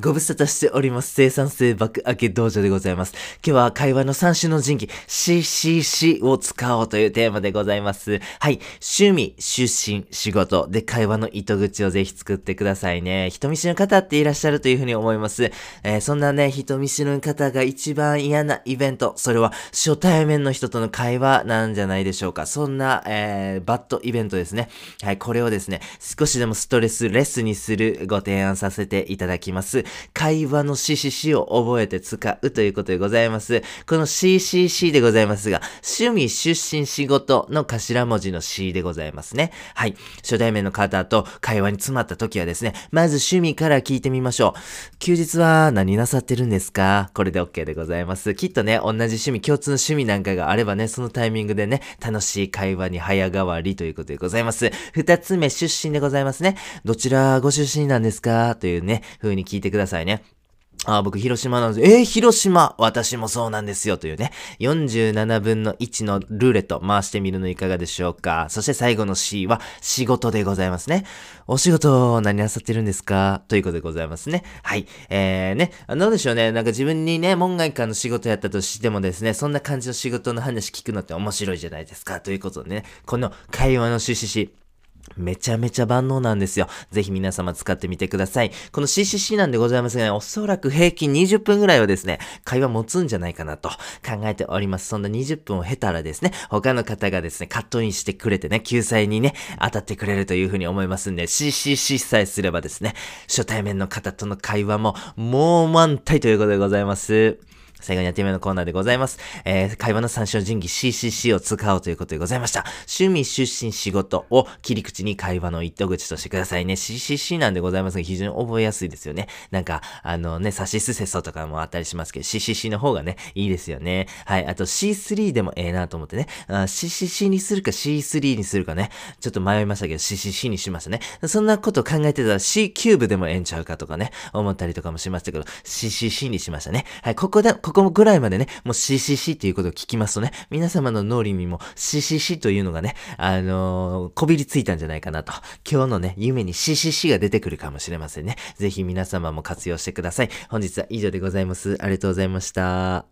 ご無沙汰しております。生産性爆上げ道場でございます。今日は会話の三種の神器 CCC を使おうというテーマでございます。はい。趣味、出身、仕事で会話の糸口をぜひ作ってくださいね。人見知りの方っていらっしゃるというふうに思います。えーそんなね、人見知りの方が一番嫌なイベント、それは初対面の人との会話なんじゃないでしょうか。そんな、えーバッドイベントですね。はい。これをですね、少しでもストレスレスにするご提案させていただきます。会話の CCC を覚えて使うということでございます。この CCC でございますが、趣味、出身、仕事の頭文字の C でございますね。はい。初対面の方と会話に詰まった時はですね、まず趣味から聞いてみましょう。休日は何なさってるんですか？これで OK でございます。きっとね、同じ趣味、共通の趣味なんかがあればね、そのタイミングでね、楽しい会話に早変わりということでございます。二つ目、出身でございますね。どちらご出身なんですか？というね、風に聞いてくださいね。あー僕、広島なんです。えー、広島私もそうなんですよ。というね。47分の1のルーレット回してみるのいかがでしょうか。そして最後の C は仕事でございますね。お仕事何なさってるんですか？ということでございますね。はい。えー、ね。どうでしょうね。なんか自分にね、門外漢の仕事やったとしてもですね、そんな感じの仕事の話聞くのって面白いじゃないですか。ということでね、この会話の CCC。めちゃめちゃ万能なんですよ。ぜひ皆様使ってみてください。この CCC なんでございますがね、おそらく平均20分ぐらいはですね、会話持つんじゃないかなと考えております。そんな20分を経たらですね、他の方がですね、カットインしてくれてね、救済にね、当たってくれるというふうに思いますんで、CCC さえすればですね、初対面の方との会話も、もう満体ということでございます。最後にやってみようのコーナーでございます。えー、会話の参照人技 CCC を使おうということでございました。趣味、出身、仕事を切り口に会話の糸口としてくださいね。CCC なんでございますが非常に覚えやすいですよね。なんか、あのね、サシスセソとかもあったりしますけど、CCC の方がね、いいですよね。はい。あと C3 でもええなと思ってね。あ CCC にするか C3 にするかね。ちょっと迷いましたけど、CCC にしましたね。そんなこと考えてたら C キューブでもええんちゃうかとかね、思ったりとかもしましたけど、CCC にしましたね。はい。ここで、こここぐらいまでね、もう CCC っていうことを聞きますとね、皆様の脳裏にも CCC というのがね、あのーこびりついたんじゃないかなと。今日のね、夢に CCC が出てくるかもしれませんね。ぜひ皆様も活用してください。本日は以上でございます。ありがとうございました。